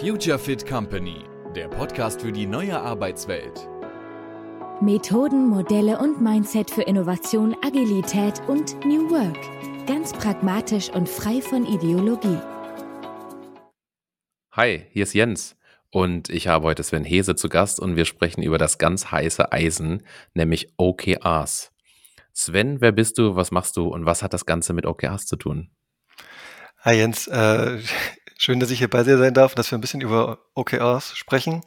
Future Fit Company, der Podcast für die neue Arbeitswelt. Methoden, Modelle und Mindset für Innovation, Agilität und New Work. Ganz pragmatisch und frei von Ideologie. Hi, hier ist Jens und ich habe heute Sven Hese zu Gast und wir sprechen über das ganz heiße Eisen, nämlich OKRs. Sven, wer bist du, was machst du und was hat das Ganze mit OKRs zu tun? Hi Jens, äh, schön, dass ich hier bei dir sein darf dass wir ein bisschen über OKRs sprechen.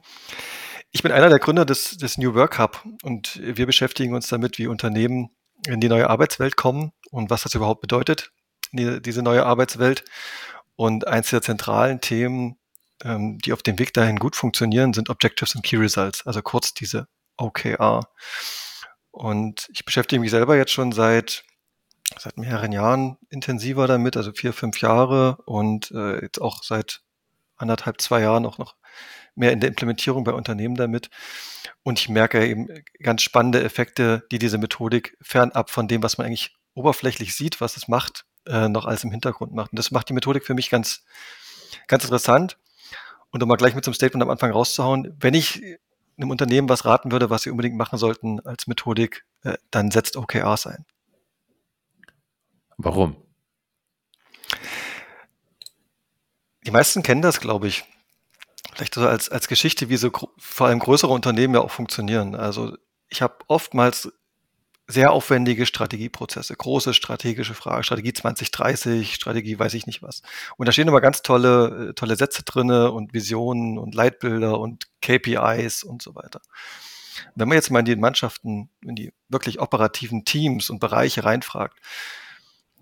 Ich bin einer der Gründer des, des New Work Hub und wir beschäftigen uns damit, wie Unternehmen in die neue Arbeitswelt kommen und was das überhaupt bedeutet, die, diese neue Arbeitswelt. Und eins der zentralen Themen, ähm, die auf dem Weg dahin gut funktionieren, sind Objectives und Key Results, also kurz diese OKR. Und ich beschäftige mich selber jetzt schon seit seit mehreren Jahren intensiver damit, also vier, fünf Jahre und äh, jetzt auch seit anderthalb, zwei Jahren auch noch mehr in der Implementierung bei Unternehmen damit. Und ich merke eben ganz spannende Effekte, die diese Methodik fernab von dem, was man eigentlich oberflächlich sieht, was es macht, äh, noch alles im Hintergrund macht. Und das macht die Methodik für mich ganz, ganz interessant. Und um mal gleich mit so einem Statement am Anfang rauszuhauen, wenn ich einem Unternehmen was raten würde, was sie unbedingt machen sollten als Methodik, äh, dann setzt OKRs ein. Warum? Die meisten kennen das, glaube ich. Vielleicht so als, als Geschichte, wie so vor allem größere Unternehmen ja auch funktionieren. Also ich habe oftmals sehr aufwendige Strategieprozesse, große strategische Fragen, Strategie 2030, Strategie weiß ich nicht was. Und da stehen immer ganz tolle, äh, tolle Sätze drinne und Visionen und Leitbilder und KPIs und so weiter. Wenn man jetzt mal in die Mannschaften, in die wirklich operativen Teams und Bereiche reinfragt,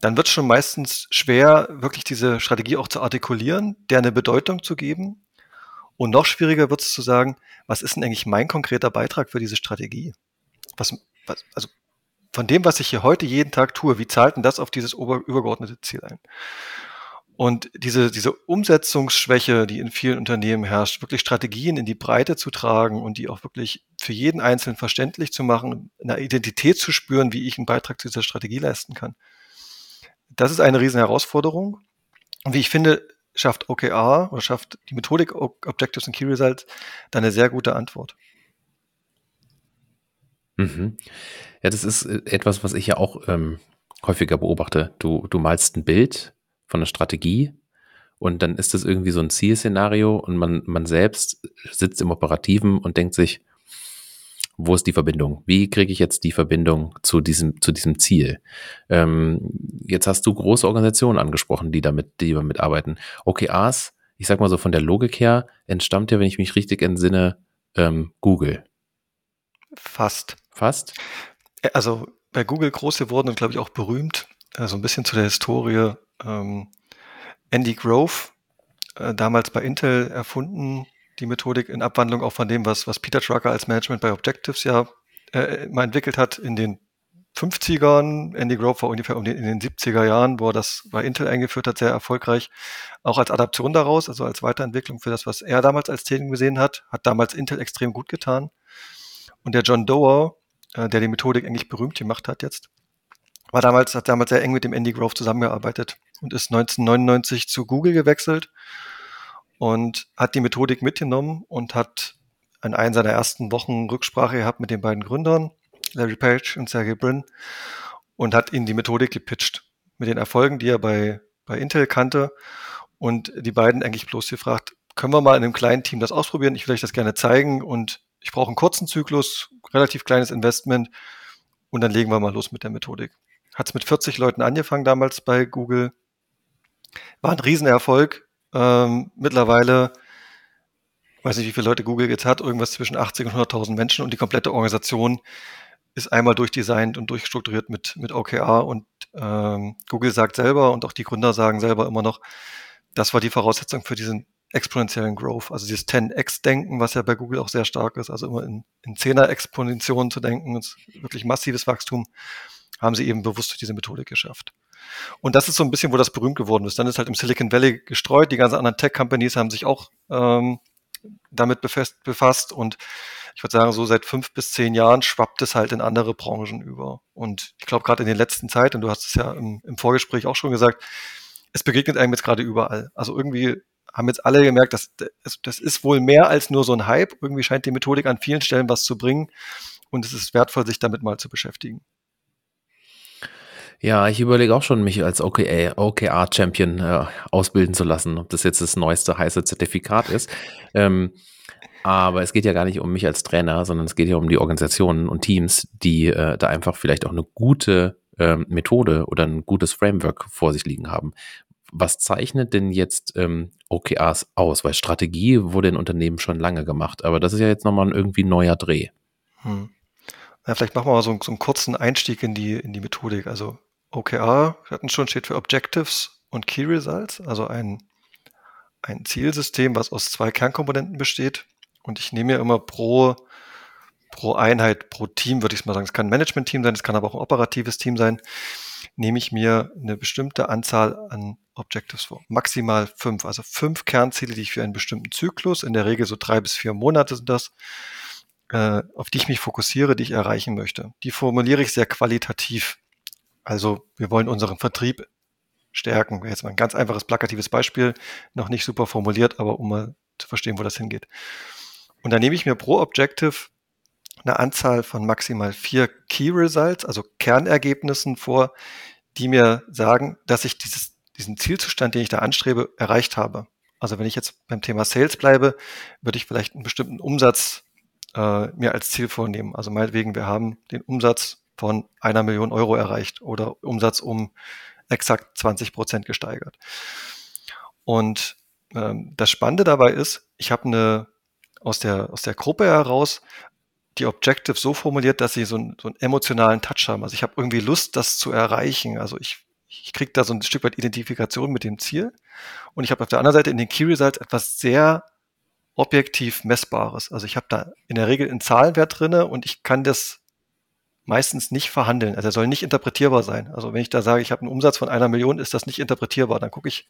dann wird es schon meistens schwer, wirklich diese Strategie auch zu artikulieren, der eine Bedeutung zu geben. Und noch schwieriger wird es zu sagen, was ist denn eigentlich mein konkreter Beitrag für diese Strategie? Was, was, also von dem, was ich hier heute jeden Tag tue, wie zahlt denn das auf dieses ober, übergeordnete Ziel ein? Und diese, diese Umsetzungsschwäche, die in vielen Unternehmen herrscht, wirklich Strategien in die Breite zu tragen und die auch wirklich für jeden Einzelnen verständlich zu machen, eine Identität zu spüren, wie ich einen Beitrag zu dieser Strategie leisten kann. Das ist eine riesen Herausforderung. Und wie ich finde, schafft OKR oder schafft die Methodik Objectives and Key Results da eine sehr gute Antwort. Mhm. Ja, das ist äh, etwas, was ich ja auch ähm, häufiger beobachte. Du, du malst ein Bild von einer Strategie und dann ist das irgendwie so ein Zielszenario und man, man selbst sitzt im Operativen und denkt sich, wo ist die Verbindung? Wie kriege ich jetzt die Verbindung zu diesem, zu diesem Ziel? Ähm, jetzt hast du große Organisationen angesprochen, die damit, die damit arbeiten. OKRs, ich sag mal so von der Logik her, entstammt ja, wenn ich mich richtig entsinne, ähm, Google. Fast. Fast? Äh, also bei Google groß geworden und glaube ich auch berühmt, also ein bisschen zu der Historie. Ähm, Andy Grove, äh, damals bei Intel erfunden, die Methodik in Abwandlung auch von dem, was, was Peter Drucker als Management bei Objectives ja äh, mal entwickelt hat in den 50ern. Andy Grove war ungefähr um den, in den 70er Jahren, wo er das bei Intel eingeführt hat, sehr erfolgreich. Auch als Adaption daraus, also als Weiterentwicklung für das, was er damals als Themen gesehen hat, hat damals Intel extrem gut getan. Und der John Doerr, äh, der die Methodik eigentlich berühmt gemacht hat jetzt, war damals, hat damals sehr eng mit dem Andy Grove zusammengearbeitet und ist 1999 zu Google gewechselt und hat die Methodik mitgenommen und hat in einer seiner ersten Wochen Rücksprache gehabt mit den beiden Gründern, Larry Page und Sergey Brin, und hat ihnen die Methodik gepitcht mit den Erfolgen, die er bei, bei Intel kannte. Und die beiden eigentlich bloß gefragt, können wir mal in einem kleinen Team das ausprobieren? Ich will euch das gerne zeigen und ich brauche einen kurzen Zyklus, relativ kleines Investment und dann legen wir mal los mit der Methodik. Hat es mit 40 Leuten angefangen damals bei Google. War ein Riesenerfolg, ähm, mittlerweile, weiß nicht, wie viele Leute Google jetzt hat, irgendwas zwischen 80 und 100.000 Menschen und die komplette Organisation ist einmal durchdesignt und durchstrukturiert mit, mit OKR und ähm, Google sagt selber und auch die Gründer sagen selber immer noch, das war die Voraussetzung für diesen exponentiellen Growth, also dieses 10x-Denken, was ja bei Google auch sehr stark ist, also immer in, in 10er-Exponentionen zu denken, wirklich massives Wachstum, haben sie eben bewusst durch diese Methodik geschafft. Und das ist so ein bisschen, wo das berühmt geworden ist. Dann ist halt im Silicon Valley gestreut. Die ganzen anderen Tech-Companies haben sich auch ähm, damit befasst. Und ich würde sagen, so seit fünf bis zehn Jahren schwappt es halt in andere Branchen über. Und ich glaube, gerade in den letzten Zeit, und du hast es ja im, im Vorgespräch auch schon gesagt, es begegnet einem jetzt gerade überall. Also irgendwie haben jetzt alle gemerkt, dass das ist wohl mehr als nur so ein Hype. Irgendwie scheint die Methodik an vielen Stellen was zu bringen und es ist wertvoll, sich damit mal zu beschäftigen. Ja, ich überlege auch schon, mich als OKR-Champion äh, ausbilden zu lassen, ob das jetzt das neueste heiße Zertifikat ist. Ähm, aber es geht ja gar nicht um mich als Trainer, sondern es geht ja um die Organisationen und Teams, die äh, da einfach vielleicht auch eine gute ähm, Methode oder ein gutes Framework vor sich liegen haben. Was zeichnet denn jetzt ähm, OKRs aus? Weil Strategie wurde in Unternehmen schon lange gemacht, aber das ist ja jetzt nochmal ein irgendwie neuer Dreh. Hm. Ja, vielleicht machen wir mal so, so, einen kurzen Einstieg in die, in die Methodik. Also OKR, wir hatten schon, steht für Objectives und Key Results, also ein, ein Zielsystem, was aus zwei Kernkomponenten besteht. Und ich nehme ja immer pro, pro Einheit, pro Team, würde ich mal sagen, es kann ein Management-Team sein, es kann aber auch ein operatives Team sein, nehme ich mir eine bestimmte Anzahl an Objectives vor. Maximal fünf, also fünf Kernziele, die ich für einen bestimmten Zyklus, in der Regel so drei bis vier Monate sind das, äh, auf die ich mich fokussiere, die ich erreichen möchte. Die formuliere ich sehr qualitativ. Also wir wollen unseren Vertrieb stärken. Jetzt mal ein ganz einfaches plakatives Beispiel, noch nicht super formuliert, aber um mal zu verstehen, wo das hingeht. Und dann nehme ich mir pro Objective eine Anzahl von maximal vier Key Results, also Kernergebnissen vor, die mir sagen, dass ich dieses, diesen Zielzustand, den ich da anstrebe, erreicht habe. Also wenn ich jetzt beim Thema Sales bleibe, würde ich vielleicht einen bestimmten Umsatz äh, mir als Ziel vornehmen. Also meinetwegen, wir haben den Umsatz von einer Million Euro erreicht oder Umsatz um exakt 20 Prozent gesteigert. Und ähm, das Spannende dabei ist, ich habe eine aus der, aus der Gruppe heraus die Objective so formuliert, dass sie so, ein, so einen emotionalen Touch haben. Also ich habe irgendwie Lust, das zu erreichen. Also ich, ich kriege da so ein Stück weit Identifikation mit dem Ziel. Und ich habe auf der anderen Seite in den Key Results etwas sehr objektiv Messbares. Also ich habe da in der Regel einen Zahlenwert drinne und ich kann das meistens nicht verhandeln. Also er soll nicht interpretierbar sein. Also wenn ich da sage, ich habe einen Umsatz von einer Million, ist das nicht interpretierbar. Dann gucke ich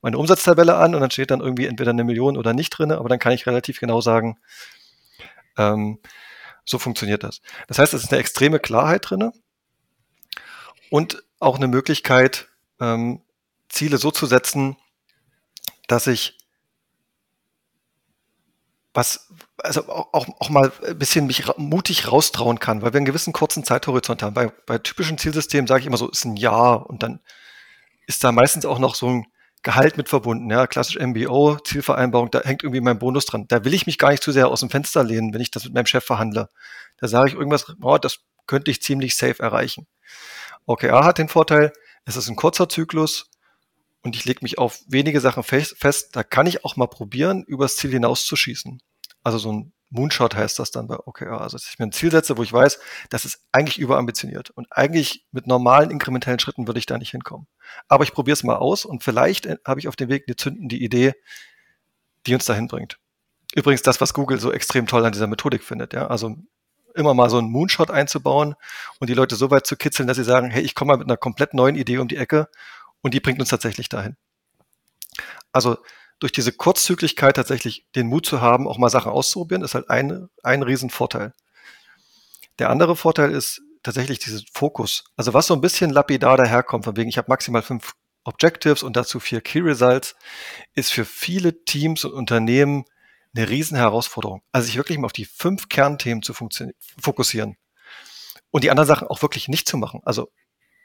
meine Umsatztabelle an und dann steht dann irgendwie entweder eine Million oder nicht drin, aber dann kann ich relativ genau sagen, ähm, so funktioniert das. Das heißt, es ist eine extreme Klarheit drin und auch eine Möglichkeit, ähm, Ziele so zu setzen, dass ich was, also auch, auch mal ein bisschen mich mutig raustrauen kann, weil wir einen gewissen kurzen Zeithorizont haben. Bei, bei typischen Zielsystemen sage ich immer so, ist ein Jahr und dann ist da meistens auch noch so ein Gehalt mit verbunden, ja, klassisch MBO, Zielvereinbarung, da hängt irgendwie mein Bonus dran. Da will ich mich gar nicht zu sehr aus dem Fenster lehnen, wenn ich das mit meinem Chef verhandle. Da sage ich irgendwas, oh, das könnte ich ziemlich safe erreichen. OKR hat den Vorteil, es ist ein kurzer Zyklus und ich lege mich auf wenige Sachen fest. Da kann ich auch mal probieren, übers Ziel hinauszuschießen. Also so ein Moonshot heißt das dann bei OKR. Also dass ich mir ein Ziel setze, wo ich weiß, das ist eigentlich überambitioniert. Und eigentlich mit normalen inkrementellen Schritten würde ich da nicht hinkommen. Aber ich probiere es mal aus und vielleicht äh, habe ich auf dem Weg eine zündende Idee, die uns dahin bringt. Übrigens das, was Google so extrem toll an dieser Methodik findet. Ja? Also immer mal so einen Moonshot einzubauen und die Leute so weit zu kitzeln, dass sie sagen, hey, ich komme mal mit einer komplett neuen Idee um die Ecke und die bringt uns tatsächlich dahin. Also durch diese Kurzzykligkeit tatsächlich den Mut zu haben, auch mal Sachen auszuprobieren, ist halt ein, ein Riesenvorteil. Der andere Vorteil ist tatsächlich diesen Fokus. Also was so ein bisschen lapidar daherkommt, von wegen, ich habe maximal fünf Objectives und dazu vier Key Results, ist für viele Teams und Unternehmen eine riesen Herausforderung. Also sich wirklich mal auf die fünf Kernthemen zu fokussieren und die anderen Sachen auch wirklich nicht zu machen. Also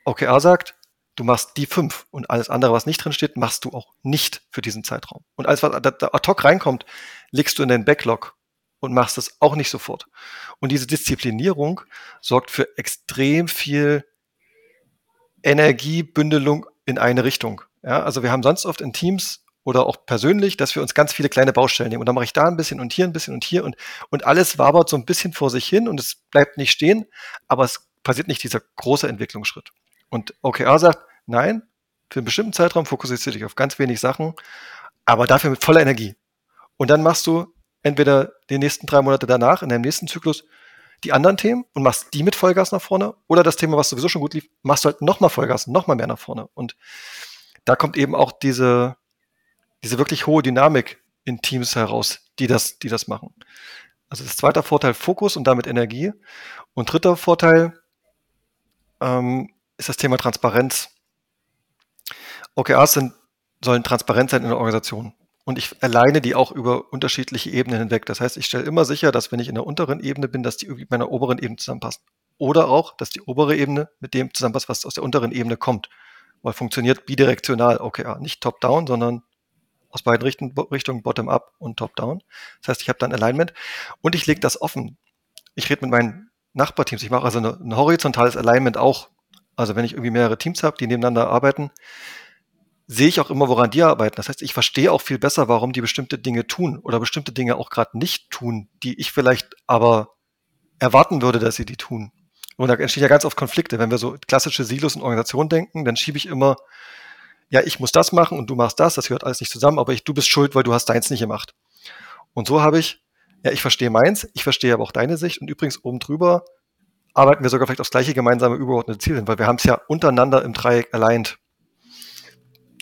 OKR sagt, du machst die fünf und alles andere, was nicht drin steht, machst du auch nicht für diesen Zeitraum. Und alles, was ad hoc reinkommt, legst du in den Backlog und machst es auch nicht sofort. Und diese Disziplinierung sorgt für extrem viel Energiebündelung in eine Richtung. Ja, also wir haben sonst oft in Teams oder auch persönlich, dass wir uns ganz viele kleine Baustellen nehmen. Und dann mache ich da ein bisschen und hier ein bisschen und hier und, und alles wabert so ein bisschen vor sich hin und es bleibt nicht stehen, aber es passiert nicht dieser große Entwicklungsschritt. Und OKR sagt, nein, für einen bestimmten Zeitraum fokussierst du dich auf ganz wenig Sachen, aber dafür mit voller Energie. Und dann machst du entweder die nächsten drei Monate danach, in deinem nächsten Zyklus, die anderen Themen und machst die mit Vollgas nach vorne oder das Thema, was sowieso schon gut lief, machst du halt nochmal Vollgas, nochmal mehr nach vorne. Und da kommt eben auch diese, diese wirklich hohe Dynamik in Teams heraus, die das, die das machen. Also das zweite Vorteil Fokus und damit Energie. Und dritter Vorteil ähm, ist das Thema Transparenz. OKRs sind, sollen transparent sein in der Organisation. und ich alleine die auch über unterschiedliche Ebenen hinweg. Das heißt, ich stelle immer sicher, dass wenn ich in der unteren Ebene bin, dass die irgendwie mit meiner oberen Ebene zusammenpassen. Oder auch, dass die obere Ebene mit dem zusammenpasst, was aus der unteren Ebene kommt. Weil funktioniert bidirektional OKR. Nicht top-down, sondern aus beiden Richten, Richtungen, bottom-up und top-down. Das heißt, ich habe dann Alignment und ich lege das offen. Ich rede mit meinen Nachbarteams. Ich mache also ein horizontales Alignment auch. Also wenn ich irgendwie mehrere Teams habe, die nebeneinander arbeiten, sehe ich auch immer, woran die arbeiten. Das heißt, ich verstehe auch viel besser, warum die bestimmte Dinge tun oder bestimmte Dinge auch gerade nicht tun, die ich vielleicht aber erwarten würde, dass sie die tun. Und da entstehen ja ganz oft Konflikte. Wenn wir so klassische Silos in Organisationen denken, dann schiebe ich immer, ja, ich muss das machen und du machst das, das gehört alles nicht zusammen, aber ich, du bist schuld, weil du hast deins nicht gemacht. Und so habe ich, ja, ich verstehe meins, ich verstehe aber auch deine Sicht und übrigens oben drüber arbeiten wir sogar vielleicht aufs gleiche gemeinsame übergeordnete Ziel hin, weil wir haben es ja untereinander im Dreieck aligned.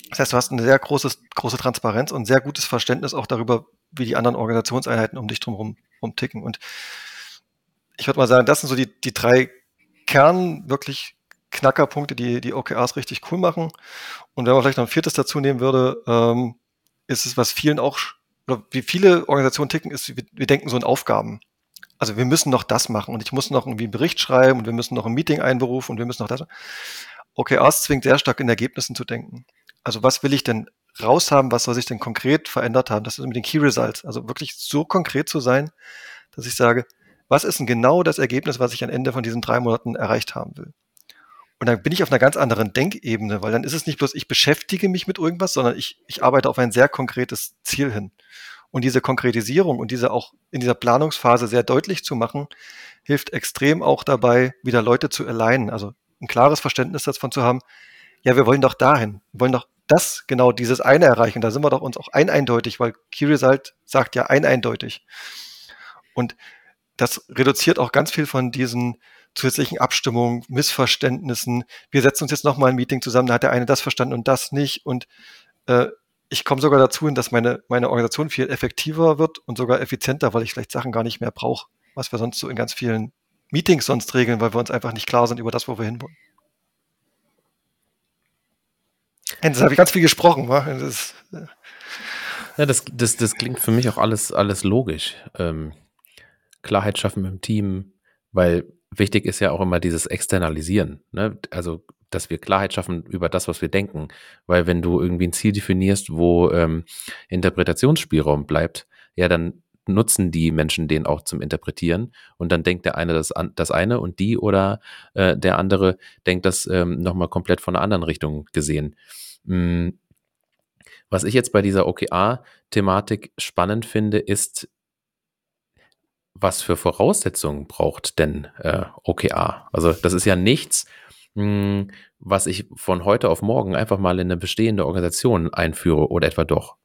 Das heißt, du hast eine sehr großes, große Transparenz und sehr gutes Verständnis auch darüber, wie die anderen Organisationseinheiten um dich drumherum ticken. Und ich würde mal sagen, das sind so die, die drei Kern, wirklich Knackerpunkte, die die OKRs richtig cool machen. Und wenn man vielleicht noch ein viertes dazu nehmen würde, ähm, ist es, was vielen auch, oder wie viele Organisationen ticken, ist, wir, wir denken so in Aufgaben. Also wir müssen noch das machen und ich muss noch irgendwie einen Bericht schreiben und wir müssen noch ein Meeting einberufen und wir müssen noch das. OKRs zwingt sehr stark in Ergebnissen zu denken also was will ich denn raushaben, was soll sich denn konkret verändert haben? Das ist mit den Key Results. Also wirklich so konkret zu sein, dass ich sage, was ist denn genau das Ergebnis, was ich am Ende von diesen drei Monaten erreicht haben will? Und dann bin ich auf einer ganz anderen Denkebene, weil dann ist es nicht bloß, ich beschäftige mich mit irgendwas, sondern ich, ich arbeite auf ein sehr konkretes Ziel hin. Und diese Konkretisierung und diese auch in dieser Planungsphase sehr deutlich zu machen, hilft extrem auch dabei, wieder Leute zu alignen. Also ein klares Verständnis davon zu haben, ja, wir wollen doch dahin, wir wollen doch das, genau dieses eine erreichen. Da sind wir doch uns auch ein eindeutig, weil Key Result sagt ja ein eindeutig. Und das reduziert auch ganz viel von diesen zusätzlichen Abstimmungen, Missverständnissen. Wir setzen uns jetzt nochmal ein Meeting zusammen, da hat der eine das verstanden und das nicht. Und äh, ich komme sogar dazu hin, dass meine, meine Organisation viel effektiver wird und sogar effizienter, weil ich vielleicht Sachen gar nicht mehr brauche, was wir sonst so in ganz vielen Meetings sonst regeln, weil wir uns einfach nicht klar sind über das, wo wir hinwollen. Jetzt habe ich ganz viel gesprochen. Das, äh. ja, das, das, das klingt für mich auch alles, alles logisch. Ähm, Klarheit schaffen im Team, weil wichtig ist ja auch immer dieses Externalisieren. Ne? Also, dass wir Klarheit schaffen über das, was wir denken. Weil wenn du irgendwie ein Ziel definierst, wo ähm, Interpretationsspielraum bleibt, ja, dann nutzen die Menschen den auch zum Interpretieren und dann denkt der eine das, das eine und die oder äh, der andere denkt das ähm, nochmal komplett von einer anderen Richtung gesehen. Hm, was ich jetzt bei dieser OKR-Thematik spannend finde, ist, was für Voraussetzungen braucht denn äh, OKR? Also das ist ja nichts, was ich von heute auf morgen einfach mal in eine bestehende Organisation einführe oder etwa doch.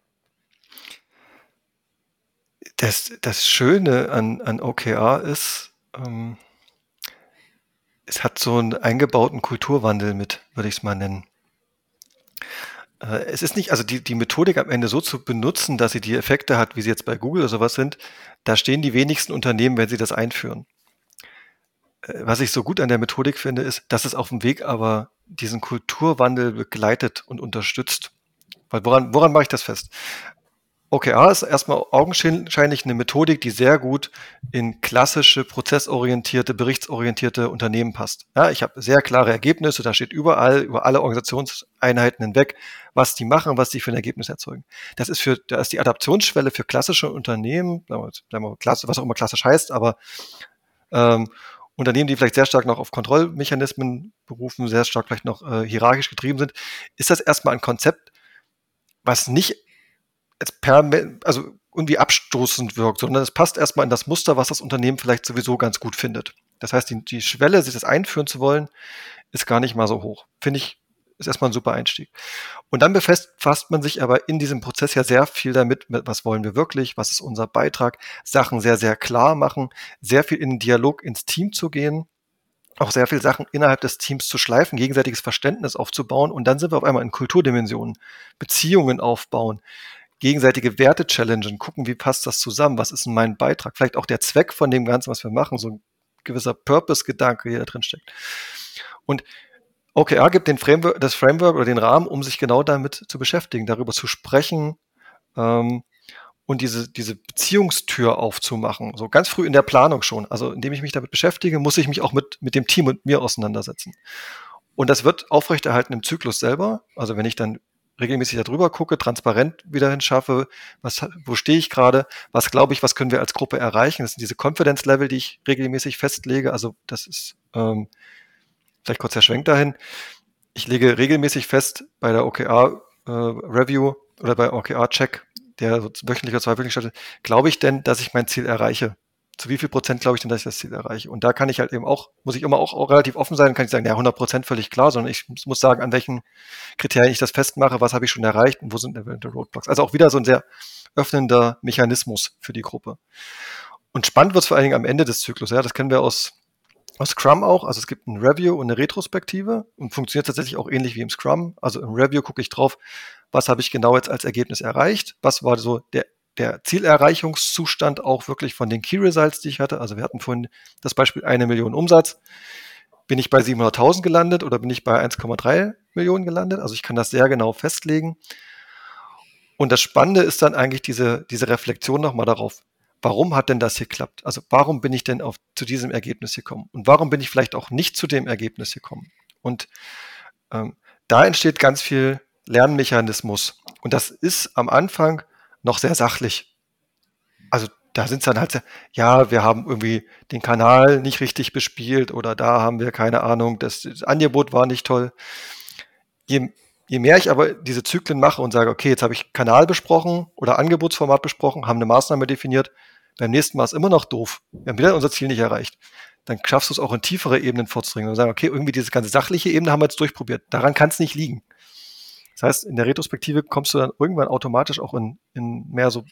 Das, das Schöne an, an OKR ist, ähm, es hat so einen eingebauten Kulturwandel mit, würde ich es mal nennen. Äh, es ist nicht, also die, die Methodik am Ende so zu benutzen, dass sie die Effekte hat, wie sie jetzt bei Google oder sowas sind, da stehen die wenigsten Unternehmen, wenn sie das einführen. Was ich so gut an der Methodik finde, ist, dass es auf dem Weg aber diesen Kulturwandel begleitet und unterstützt. Weil woran, woran mache ich das fest? OKR ist erstmal augenscheinlich eine Methodik, die sehr gut in klassische, prozessorientierte, berichtsorientierte Unternehmen passt. Ja, ich habe sehr klare Ergebnisse, da steht überall, über alle Organisationseinheiten hinweg, was die machen, was sie für ein Ergebnis erzeugen. Das ist für, da ist die Adaptionsschwelle für klassische Unternehmen, sagen wir, klasse, was auch immer klassisch heißt, aber ähm, Unternehmen, die vielleicht sehr stark noch auf Kontrollmechanismen berufen, sehr stark vielleicht noch äh, hierarchisch getrieben sind, ist das erstmal ein Konzept, was nicht jetzt per, also irgendwie abstoßend wirkt, sondern es passt erstmal in das Muster, was das Unternehmen vielleicht sowieso ganz gut findet. Das heißt, die, die Schwelle, sich das einführen zu wollen, ist gar nicht mal so hoch. Finde ich, ist erstmal ein super Einstieg. Und dann befasst man sich aber in diesem Prozess ja sehr viel damit, was wollen wir wirklich, was ist unser Beitrag, Sachen sehr, sehr klar machen, sehr viel in den Dialog ins Team zu gehen, auch sehr viel Sachen innerhalb des Teams zu schleifen, gegenseitiges Verständnis aufzubauen und dann sind wir auf einmal in Kulturdimensionen, Beziehungen aufbauen, gegenseitige Werte challengen, gucken, wie passt das zusammen, was ist denn mein Beitrag, vielleicht auch der Zweck von dem Ganzen, was wir machen, so ein gewisser Purpose-Gedanke, der da drin steckt. Und OKR gibt den Framework, das Framework oder den Rahmen, um sich genau damit zu beschäftigen, darüber zu sprechen, ähm, und diese, diese Beziehungstür aufzumachen, so ganz früh in der Planung schon. Also indem ich mich damit beschäftige, muss ich mich auch mit, mit dem Team und mir auseinandersetzen. Und das wird aufrechterhalten im Zyklus selber. Also wenn ich dann regelmäßig darüber gucke, transparent wieder hinschaffe, was, wo stehe ich gerade, was glaube ich, was können wir als Gruppe erreichen. Das sind diese Confidence-Level, die ich regelmäßig festlege. Also das ist ähm, vielleicht kurz der Schwenk dahin. Ich lege regelmäßig fest bei der OKR-Review äh, oder bei OKR-Check, der so wöchentlich oder zweiwöchentlich stattfindet, glaube ich denn, dass ich mein Ziel erreiche? Zu wie viel Prozent glaube ich denn, dass ich das Ziel erreiche? Und da kann ich halt eben auch, muss ich immer auch, auch relativ offen sein, kann ich sagen, ja, 100 Prozent völlig klar, sondern ich muss sagen, an welchen Kriterien ich das festmache, was habe ich schon erreicht und wo sind eventuell Roadblocks. Also auch wieder so ein sehr öffnender Mechanismus für die Gruppe. Und spannend wird es vor allen Dingen am Ende des Zyklus. Ja, das kennen wir aus Scrum auch. Also es gibt ein Review und eine Retrospektive und funktioniert tatsächlich auch ähnlich wie im Scrum. Also im Review gucke ich drauf, was habe ich genau jetzt als Ergebnis erreicht, was war so der, der Zielerreichungszustand auch wirklich von den Key Results, die ich hatte. Also wir hatten vorhin das Beispiel eine Million Umsatz. Bin ich bei 700.000 gelandet oder bin ich bei 1,3 Millionen gelandet? Also ich kann das sehr genau festlegen. Und das Spannende ist dann eigentlich diese, diese Reflexion nochmal darauf, warum hat denn das geklappt? Also warum bin ich denn auf, zu diesem Ergebnis gekommen? Und warum bin ich vielleicht auch nicht zu dem Ergebnis gekommen? Und ähm, da entsteht ganz viel Lernmechanismus. Und das ist am Anfang noch sehr sachlich. Also da sind es dann halt, ja, wir haben irgendwie den Kanal nicht richtig bespielt oder da haben wir keine Ahnung, das, das Angebot war nicht toll. Je, je mehr ich aber diese Zyklen mache und sage, okay, jetzt habe ich Kanal besprochen oder Angebotsformat besprochen, haben eine Maßnahme definiert, beim nächsten Mal ist immer noch doof. Wir haben wieder unser Ziel nicht erreicht. Dann schaffst du es auch in tiefere Ebenen vorzudringen und sagen, okay, irgendwie diese ganze sachliche Ebene haben wir jetzt durchprobiert. Daran kann es nicht liegen. Das heißt, in der Retrospektive kommst du dann irgendwann automatisch auch in, in mehr so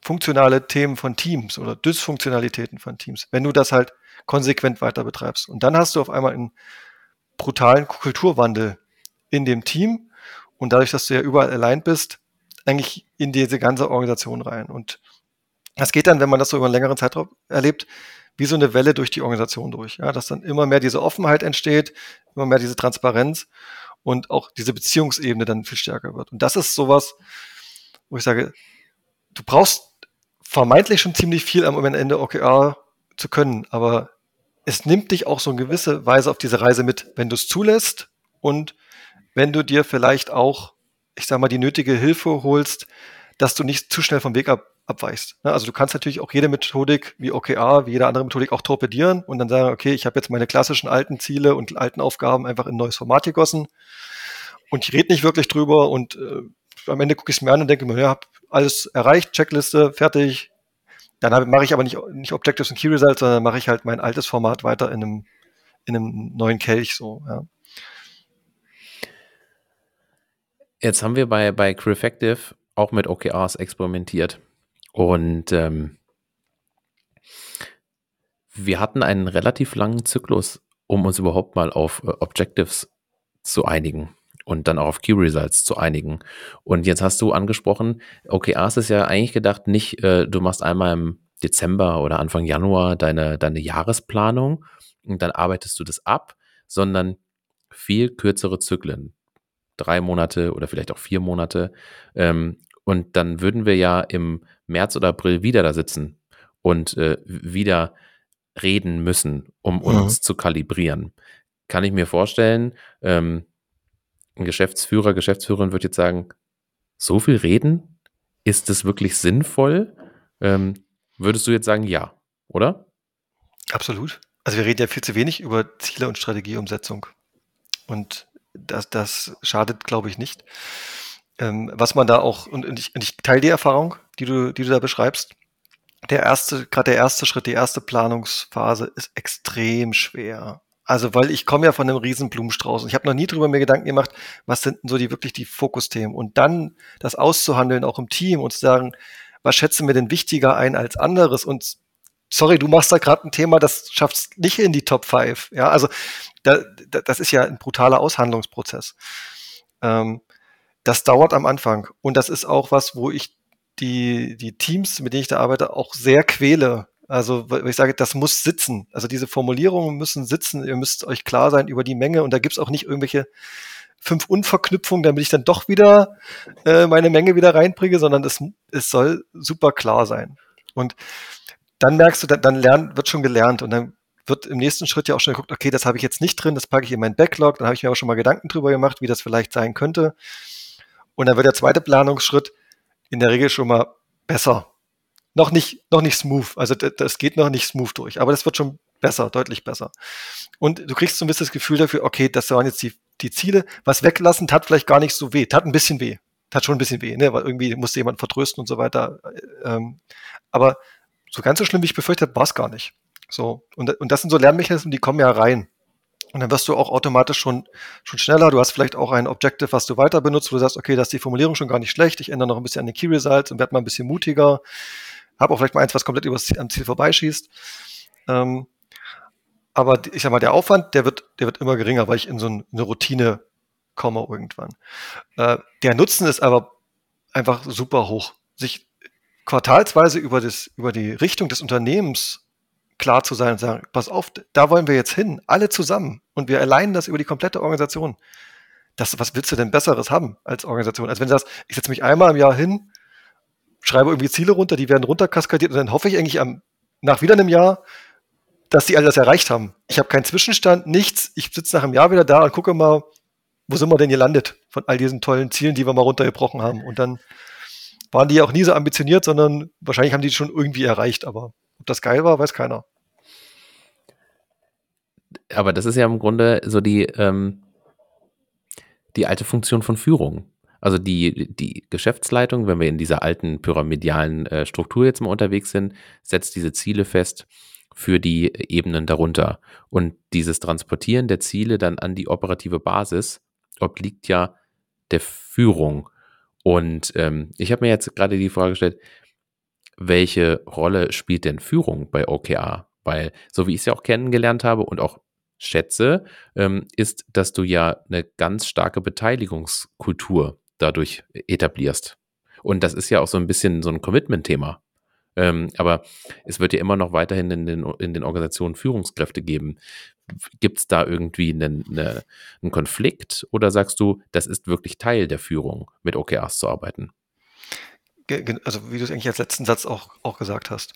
funktionale Themen von Teams oder Dysfunktionalitäten von Teams, wenn du das halt konsequent weiter betreibst. Und dann hast du auf einmal einen brutalen Kulturwandel in dem Team und dadurch, dass du ja überall allein bist, eigentlich in diese ganze Organisation rein. Und das geht dann, wenn man das so über einen längeren Zeitraum erlebt, wie so eine Welle durch die Organisation durch. Ja, dass dann immer mehr diese Offenheit entsteht, immer mehr diese Transparenz und auch diese Beziehungsebene dann viel stärker wird. Und das ist sowas, wo ich sage, du brauchst vermeintlich schon ziemlich viel am Ende OKR zu können, aber es nimmt dich auch so in gewisse Weise auf diese Reise mit, wenn du es zulässt und wenn du dir vielleicht auch, ich sag mal, die nötige Hilfe holst, dass du nicht zu schnell vom Weg ab, abweichst. Ne? Also du kannst natürlich auch jede Methodik wie OKR, wie jede andere Methodik auch torpedieren und dann sagen, okay, ich habe jetzt meine klassischen alten Ziele und alten Aufgaben einfach in ein neues Format gegossen und ich rede nicht wirklich drüber und äh, am Ende gucke ich es mir an und denke mir, ja, habe alles erreicht, Checkliste, fertig. Dann mache ich aber nicht, nicht Objectives und Key Results, sondern mache ich halt mein altes Format weiter in einem, in einem neuen Kelch so, ja. Jetzt haben wir bei, bei Crefective auch mit OKRs experimentiert. Und ähm, wir hatten einen relativ langen Zyklus, um uns überhaupt mal auf äh, Objectives zu einigen und dann auch auf Key Results zu einigen. Und jetzt hast du angesprochen, OKRs ist ja eigentlich gedacht, nicht, äh, du machst einmal im Dezember oder Anfang Januar deine, deine Jahresplanung und dann arbeitest du das ab, sondern viel kürzere Zyklen. Drei Monate oder vielleicht auch vier Monate. Ähm, und dann würden wir ja im März oder April wieder da sitzen und äh, wieder reden müssen, um uns mhm. zu kalibrieren. Kann ich mir vorstellen, ähm, ein Geschäftsführer, Geschäftsführerin wird jetzt sagen, so viel reden? Ist das wirklich sinnvoll? Ähm, würdest du jetzt sagen, ja, oder? Absolut. Also wir reden ja viel zu wenig über Ziele und Strategieumsetzung. Und das, das schadet, glaube ich, nicht. Ähm, was man da auch, und, und, ich, und ich teile die Erfahrung, die du, die du da beschreibst. Der erste, gerade der erste Schritt, die erste Planungsphase ist extrem schwer. Also, weil ich komme ja von einem riesen Blumenstrauß und ich habe noch nie drüber mir Gedanken gemacht, was sind denn so die wirklich die Fokusthemen und dann das auszuhandeln auch im Team und zu sagen, was schätzen wir denn wichtiger ein als anderes und sorry, du machst da gerade ein Thema, das schafft nicht in die Top 5. Ja, also da, da, das ist ja ein brutaler Aushandlungsprozess. Ähm, das dauert am Anfang und das ist auch was, wo ich die, die Teams, mit denen ich da arbeite, auch sehr quäle. Also, weil ich sage, das muss sitzen. Also diese Formulierungen müssen sitzen. Ihr müsst euch klar sein über die Menge und da gibt's auch nicht irgendwelche fünf Unverknüpfungen, damit ich dann doch wieder äh, meine Menge wieder reinbringe, sondern es, es soll super klar sein. Und dann merkst du, dann, dann lernt, wird schon gelernt und dann wird im nächsten Schritt ja auch schon geguckt, okay, das habe ich jetzt nicht drin, das packe ich in meinen Backlog, dann habe ich mir auch schon mal Gedanken drüber gemacht, wie das vielleicht sein könnte. Und dann wird der zweite Planungsschritt in der Regel schon mal besser. Noch nicht, noch nicht smooth. Also das geht noch nicht smooth durch, aber das wird schon besser, deutlich besser. Und du kriegst so ein bisschen das Gefühl dafür, okay, das waren jetzt die, die Ziele. Was weglassen tat vielleicht gar nicht so weh, tat ein bisschen weh. Tat schon ein bisschen weh, ne? weil irgendwie musste jemand vertrösten und so weiter. Ähm, aber so ganz so schlimm, wie ich befürchtet habe, war es gar nicht. So, und, und das sind so Lernmechanismen, die kommen ja rein. Und dann wirst du auch automatisch schon, schon schneller. Du hast vielleicht auch ein Objective, was du weiter benutzt, wo du sagst, okay, das ist die Formulierung schon gar nicht schlecht. Ich ändere noch ein bisschen an den Key Results und werde mal ein bisschen mutiger. Habe auch vielleicht mal eins, was komplett übers am Ziel vorbeischießt. Ähm, aber ich sag mal, der Aufwand, der wird, der wird immer geringer, weil ich in so eine Routine komme irgendwann. Äh, der Nutzen ist aber einfach super hoch. Sich quartalsweise über, das, über die Richtung des Unternehmens klar zu sein und sagen, pass auf, da wollen wir jetzt hin, alle zusammen. Und wir allein das über die komplette Organisation. Das, was willst du denn Besseres haben als Organisation? Als wenn du sagst, ich setze mich einmal im Jahr hin, schreibe irgendwie Ziele runter, die werden runterkaskadiert und dann hoffe ich eigentlich am, nach wieder einem Jahr, dass die alle das erreicht haben. Ich habe keinen Zwischenstand, nichts. Ich sitze nach einem Jahr wieder da und gucke mal, wo sind wir denn gelandet von all diesen tollen Zielen, die wir mal runtergebrochen haben. Und dann waren die ja auch nie so ambitioniert, sondern wahrscheinlich haben die schon irgendwie erreicht. Aber ob das geil war, weiß keiner. Aber das ist ja im Grunde so die, ähm, die alte Funktion von Führung. Also die, die Geschäftsleitung, wenn wir in dieser alten pyramidalen äh, Struktur jetzt mal unterwegs sind, setzt diese Ziele fest für die Ebenen darunter. Und dieses Transportieren der Ziele dann an die operative Basis obliegt ja der Führung. Und ähm, ich habe mir jetzt gerade die Frage gestellt, welche Rolle spielt denn Führung bei OKR? Weil, so wie ich es ja auch kennengelernt habe und auch schätze, ähm, ist, dass du ja eine ganz starke Beteiligungskultur dadurch etablierst. Und das ist ja auch so ein bisschen so ein Commitment-Thema. Ähm, aber es wird ja immer noch weiterhin in den, in den Organisationen Führungskräfte geben. Gibt es da irgendwie einen, eine, einen Konflikt oder sagst du, das ist wirklich Teil der Führung, mit OKRs zu arbeiten? Also wie du es eigentlich als letzten Satz auch, auch gesagt hast.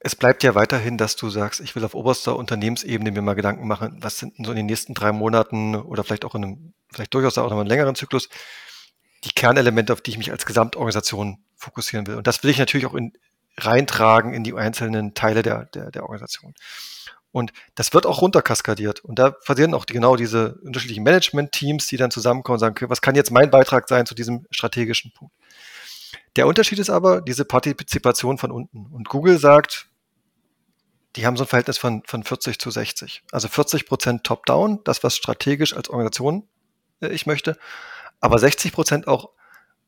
Es bleibt ja weiterhin, dass du sagst, ich will auf oberster Unternehmensebene mir mal Gedanken machen, was sind denn so in den nächsten drei Monaten oder vielleicht auch in einem, vielleicht durchaus auch in einem längeren Zyklus, die Kernelemente, auf die ich mich als Gesamtorganisation fokussieren will. Und das will ich natürlich auch in, reintragen in die einzelnen Teile der, der, der Organisation. Und das wird auch runterkaskadiert. Und da passieren auch die, genau diese unterschiedlichen Management-Teams, die dann zusammenkommen und sagen, okay, was kann jetzt mein Beitrag sein zu diesem strategischen Punkt? Der Unterschied ist aber diese Partizipation von unten. Und Google sagt, die haben so ein Verhältnis von, von 40 zu 60. Also 40 Prozent Top-Down, das, was strategisch als Organisation äh, ich möchte, aber 60 Prozent auch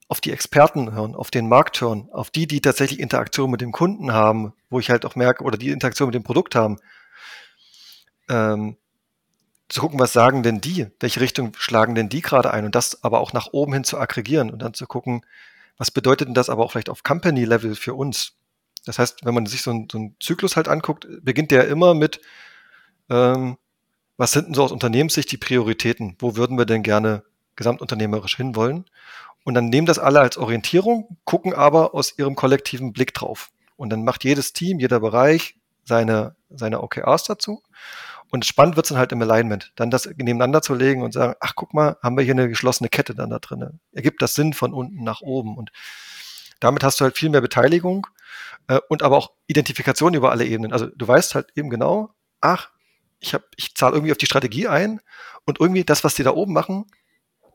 auf die Experten hören, auf den Markt hören, auf die, die tatsächlich Interaktion mit dem Kunden haben, wo ich halt auch merke, oder die Interaktion mit dem Produkt haben, ähm, zu gucken, was sagen denn die, welche Richtung schlagen denn die gerade ein und das aber auch nach oben hin zu aggregieren und dann zu gucken, was bedeutet denn das aber auch vielleicht auf Company-Level für uns? Das heißt, wenn man sich so, ein, so einen Zyklus halt anguckt, beginnt der immer mit, ähm, was sind denn so aus Unternehmenssicht die Prioritäten? Wo würden wir denn gerne gesamtunternehmerisch hinwollen? Und dann nehmen das alle als Orientierung, gucken aber aus ihrem kollektiven Blick drauf. Und dann macht jedes Team, jeder Bereich seine, seine OKRs dazu. Und spannend wird es dann halt im Alignment, dann das nebeneinander zu legen und sagen, ach guck mal, haben wir hier eine geschlossene Kette dann da drin. Ergibt das Sinn von unten nach oben. Und damit hast du halt viel mehr Beteiligung äh, und aber auch Identifikation über alle Ebenen. Also du weißt halt eben genau, ach, ich, hab, ich zahle irgendwie auf die Strategie ein und irgendwie das, was die da oben machen,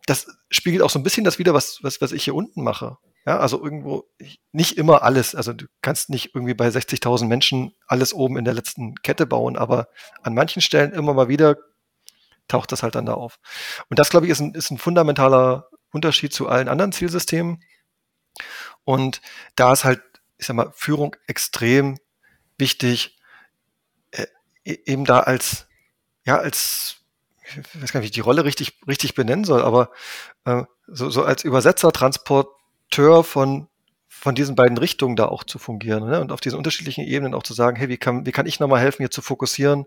das spiegelt auch so ein bisschen das wieder, was, was, was ich hier unten mache. Ja, also irgendwo, nicht immer alles. Also du kannst nicht irgendwie bei 60.000 Menschen alles oben in der letzten Kette bauen, aber an manchen Stellen immer mal wieder taucht das halt dann da auf. Und das, glaube ich, ist ein, ist ein fundamentaler Unterschied zu allen anderen Zielsystemen. Und da ist halt, ich sag mal, Führung extrem wichtig, äh, e-, eben da als, ja, als ich weiß gar nicht, wie ich die Rolle richtig, richtig benennen soll, aber äh, so, so als Übersetzer, Transporteur von, von diesen beiden Richtungen da auch zu fungieren ne? und auf diesen unterschiedlichen Ebenen auch zu sagen, hey, wie kann, wie kann ich nochmal helfen, hier zu fokussieren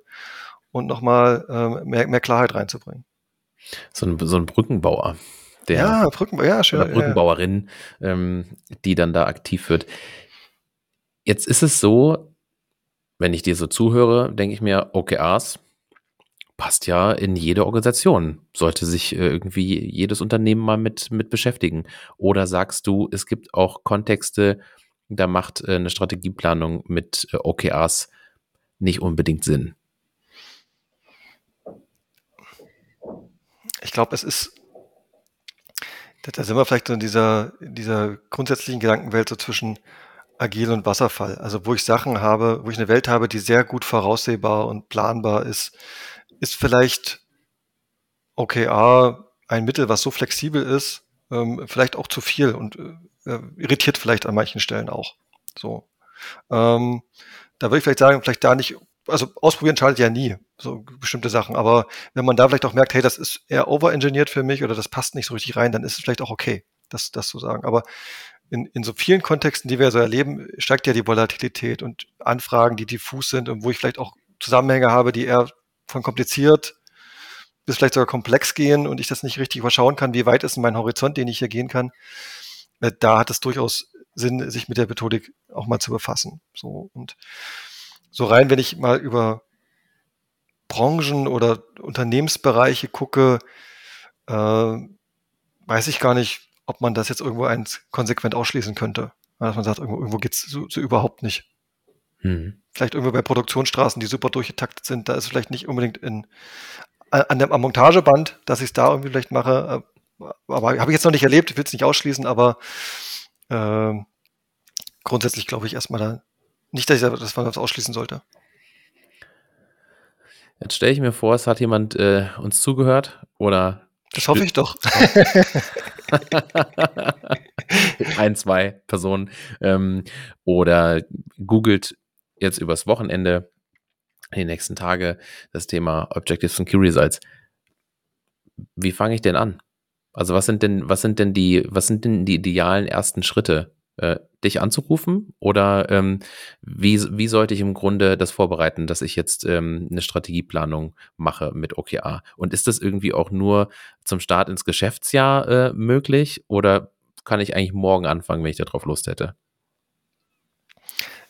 und nochmal äh, mehr, mehr Klarheit reinzubringen? So ein, so ein Brückenbauer. Der, ja, Brückenbauer, ja, schön. Oder Brückenbauerin, ja. ähm, die dann da aktiv wird. Jetzt ist es so, wenn ich dir so zuhöre, denke ich mir, OKRs passt ja in jede Organisation. Sollte sich äh, irgendwie jedes Unternehmen mal mit, mit beschäftigen. Oder sagst du, es gibt auch Kontexte, da macht äh, eine Strategieplanung mit äh, OKRs nicht unbedingt Sinn? Ich glaube, es ist, da sind wir vielleicht in dieser, dieser grundsätzlichen Gedankenwelt so zwischen agil und Wasserfall. Also wo ich Sachen habe, wo ich eine Welt habe, die sehr gut voraussehbar und planbar ist, ist vielleicht OKR ein Mittel, was so flexibel ist, ähm, vielleicht auch zu viel und äh, irritiert vielleicht an manchen Stellen auch. So. Ähm, da würde ich vielleicht sagen, vielleicht da nicht, also ausprobieren schadet ja nie, so bestimmte Sachen. Aber wenn man da vielleicht auch merkt, hey, das ist eher overengineert für mich oder das passt nicht so richtig rein, dann ist es vielleicht auch okay, das, das zu sagen. Aber in, in so vielen Kontexten, die wir so erleben, steigt ja die Volatilität und Anfragen, die diffus sind und wo ich vielleicht auch Zusammenhänge habe, die eher von kompliziert bis vielleicht sogar komplex gehen und ich das nicht richtig überschauen kann, wie weit ist mein Horizont, den ich hier gehen kann. Äh, da hat es durchaus Sinn, sich mit der Methodik auch mal zu befassen. So und so rein, wenn ich mal über Branchen oder Unternehmensbereiche gucke, äh, weiß ich gar nicht, ob man das jetzt irgendwo eins konsequent ausschließen könnte. Dass man sagt, irgendwo, irgendwo geht's so, so überhaupt nicht. Hm. Vielleicht irgendwo bei Produktionsstraßen, die super durchgetaktet sind, da ist es vielleicht nicht unbedingt in, an dem, am Montageband, dass ich es da irgendwie vielleicht mache. Äh, aber habe ich jetzt noch nicht erlebt, ich will es nicht ausschließen, aber äh, grundsätzlich glaube ich erstmal da nicht, dass, ich, dass man das ausschließen sollte. Jetzt stelle ich mir vor, es hat jemand äh, uns zugehört oder das hoffe ich doch. Ein, zwei Personen. Ähm, oder googelt jetzt übers Wochenende, die nächsten Tage, das Thema Objectives and Key Results. Wie fange ich denn an? Also was sind denn, was sind denn die, was sind denn die idealen ersten Schritte? Äh, dich anzurufen? Oder ähm, wie, wie sollte ich im Grunde das vorbereiten, dass ich jetzt ähm, eine Strategieplanung mache mit OKR? Und ist das irgendwie auch nur zum Start ins Geschäftsjahr äh, möglich? Oder kann ich eigentlich morgen anfangen, wenn ich darauf Lust hätte?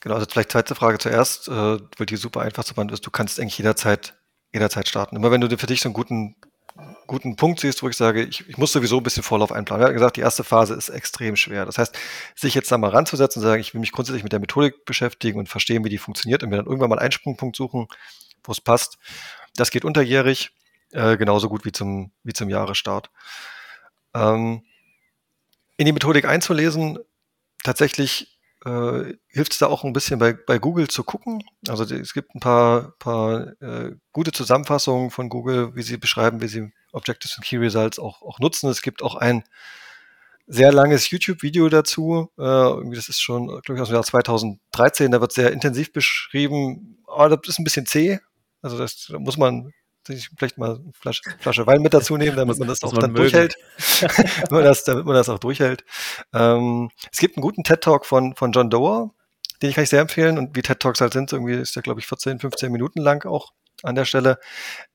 Genau, also vielleicht zweite Frage zuerst, äh, weil die super einfach zu beantworten ist. Du kannst eigentlich jederzeit, jederzeit starten. Immer wenn du für dich so einen guten guten Punkt siehst, wo ich sage, ich, ich muss sowieso ein bisschen Vorlauf einplanen. Wir haben gesagt, die erste Phase ist extrem schwer. Das heißt, sich jetzt da mal ranzusetzen und sagen, ich will mich grundsätzlich mit der Methodik beschäftigen und verstehen, wie die funktioniert und mir dann irgendwann mal einen Sprungpunkt suchen, wo es passt. Das geht unterjährig, äh, genauso gut wie zum, wie zum Jahresstart. Ähm, in die Methodik einzulesen, tatsächlich äh, hilft es da auch ein bisschen bei, bei Google zu gucken. Also es gibt ein paar, paar äh, gute Zusammenfassungen von Google, wie sie beschreiben, wie sie Objectives und Key Results auch, auch nutzen. Es gibt auch ein sehr langes YouTube-Video dazu. Äh, das ist schon, glaube ich, aus dem Jahr 2013. Da wird sehr intensiv beschrieben. Aber das ist ein bisschen zäh. Also das da muss man sich vielleicht mal eine Flasche, Flasche Wein mit dazu nehmen, damit man das auch dann mögen. durchhält. damit, man das, damit man das auch durchhält. Ähm, es gibt einen guten TED-Talk von, von John Doerr, den ich kann ich sehr empfehlen. Und wie TED-Talks halt sind, irgendwie ist der, glaube ich, 14, 15 Minuten lang auch an der Stelle.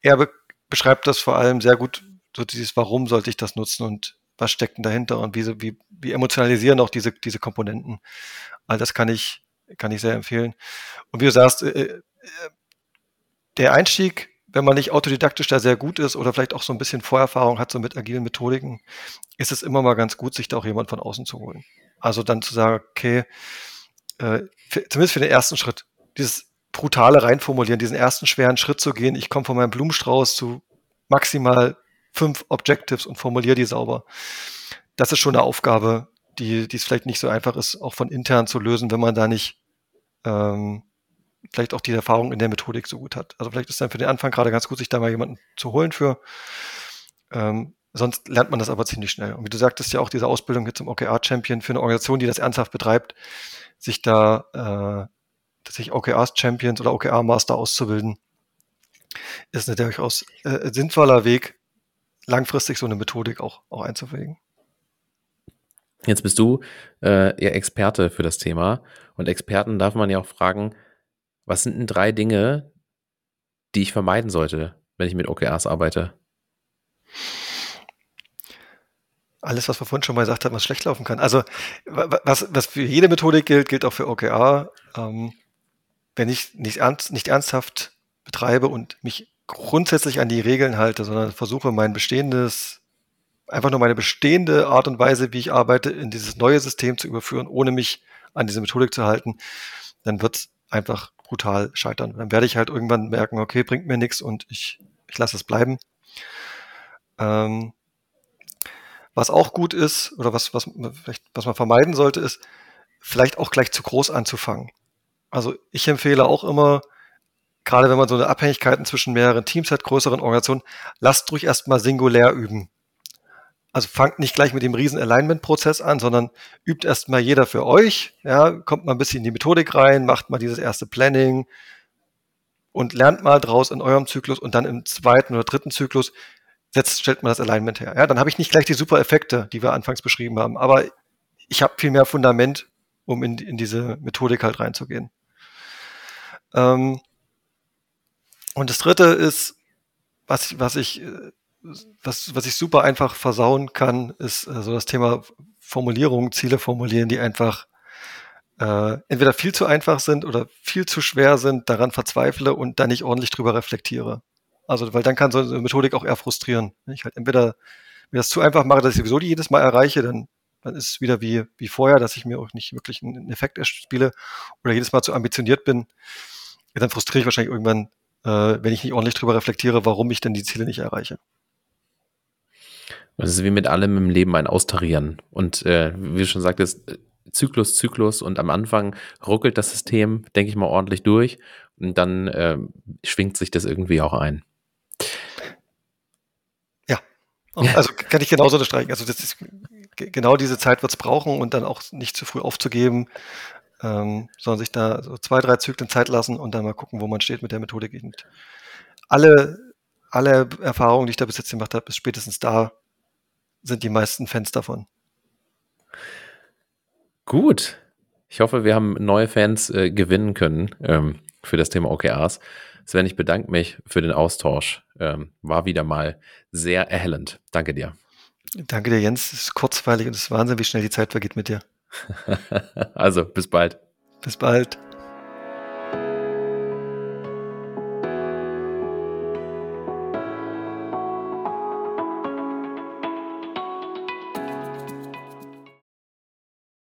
Er be beschreibt das vor allem sehr gut, so dieses, warum sollte ich das nutzen und was steckt denn dahinter und wie, wie, wie emotionalisieren auch diese, diese Komponenten. All das kann ich, kann ich sehr empfehlen. Und wie du sagst, äh, äh der Einstieg wenn man nicht autodidaktisch da sehr gut ist oder vielleicht auch so ein bisschen Vorerfahrung hat, so mit agilen Methodiken, ist es immer mal ganz gut, sich da auch jemand von außen zu holen. Also dann zu sagen, okay, äh, für, zumindest für den ersten Schritt, dieses brutale reinformulieren, diesen ersten schweren Schritt zu gehen, ich komme von meinem Blumenstrauß zu maximal fünf Objectives und formuliere die sauber. Das ist schon eine Aufgabe, die, die es vielleicht nicht so einfach ist, auch von intern zu lösen, wenn man da nicht ähm, vielleicht auch die Erfahrung in der Methodik so gut hat. Also vielleicht ist dann für den Anfang gerade ganz gut, sich da mal jemanden zu holen für. Ähm, sonst lernt man das aber ziemlich schnell. Und wie du sagtest, ja auch diese Ausbildung jetzt zum OKR-Champion für eine Organisation, die das ernsthaft betreibt, sich da äh, sich OKR-Champions oder OKR-Master auszubilden, ist ein durchaus äh, sinnvoller Weg, langfristig so eine Methodik auch, auch einzupflegen. Jetzt bist du äh, ja Experte für das Thema und Experten darf man ja auch fragen, was sind denn drei Dinge, die ich vermeiden sollte, wenn ich mit OKRs arbeite? Alles, was wir vorhin schon mal gesagt haben, was schlecht laufen kann. Also, was, was für jede Methodik gilt, gilt auch für OKR. Ähm, wenn ich nicht, ernst, nicht ernsthaft betreibe und mich grundsätzlich an die Regeln halte, sondern versuche, mein bestehendes, einfach nur meine bestehende Art und Weise, wie ich arbeite, in dieses neue System zu überführen, ohne mich an diese Methodik zu halten, dann wird einfach brutal scheitern. Dann werde ich halt irgendwann merken, okay, bringt mir nichts und ich, ich lasse es bleiben. Ähm, was auch gut ist, oder was, was, was man vermeiden sollte, ist, vielleicht auch gleich zu groß anzufangen. Also ich empfehle auch immer, gerade wenn man so eine Abhängigkeiten zwischen mehreren Teams hat, größeren Organisationen, lasst ruhig erstmal singulär üben. Also fangt nicht gleich mit dem riesen Alignment-Prozess an, sondern übt erstmal jeder für euch, ja, kommt mal ein bisschen in die Methodik rein, macht mal dieses erste Planning und lernt mal draus in eurem Zyklus und dann im zweiten oder dritten Zyklus setzt, stellt man das Alignment her. Ja, dann habe ich nicht gleich die super Effekte, die wir anfangs beschrieben haben, aber ich habe viel mehr Fundament, um in, in diese Methodik halt reinzugehen. Ähm, und das dritte ist, was, was ich, was, was ich super einfach versauen kann, ist äh, so das Thema Formulierung, Ziele formulieren, die einfach äh, entweder viel zu einfach sind oder viel zu schwer sind, daran verzweifle und dann nicht ordentlich drüber reflektiere. Also, weil dann kann so eine Methodik auch eher frustrieren. Ich halt entweder mir das zu einfach mache, dass ich sowieso die jedes Mal erreiche, dann, dann ist es wieder wie, wie vorher, dass ich mir auch nicht wirklich einen Effekt erspiele oder jedes Mal zu ambitioniert bin. dann frustriere ich wahrscheinlich irgendwann äh, wenn ich nicht ordentlich drüber reflektiere, warum ich denn die Ziele nicht erreiche. Das ist wie mit allem im Leben ein Austarieren. Und äh, wie du schon sagtest, Zyklus, Zyklus und am Anfang ruckelt das System, denke ich mal, ordentlich durch und dann äh, schwingt sich das irgendwie auch ein. Ja, also kann ich genauso unterstreichen. Also das ist, genau diese Zeit wird es brauchen und dann auch nicht zu früh aufzugeben ähm, sondern sich da so zwei, drei Zyklen Zeit lassen und dann mal gucken, wo man steht mit der Methodik. Alle, alle Erfahrungen, die ich da bis jetzt gemacht habe, bis spätestens da sind die meisten Fans davon. Gut. Ich hoffe, wir haben neue Fans äh, gewinnen können ähm, für das Thema OKRs. Sven, ich bedanke mich für den Austausch. Ähm, war wieder mal sehr erhellend. Danke dir. Danke dir, Jens. Es ist kurzweilig und es ist Wahnsinn, wie schnell die Zeit vergeht mit dir. also, bis bald. Bis bald.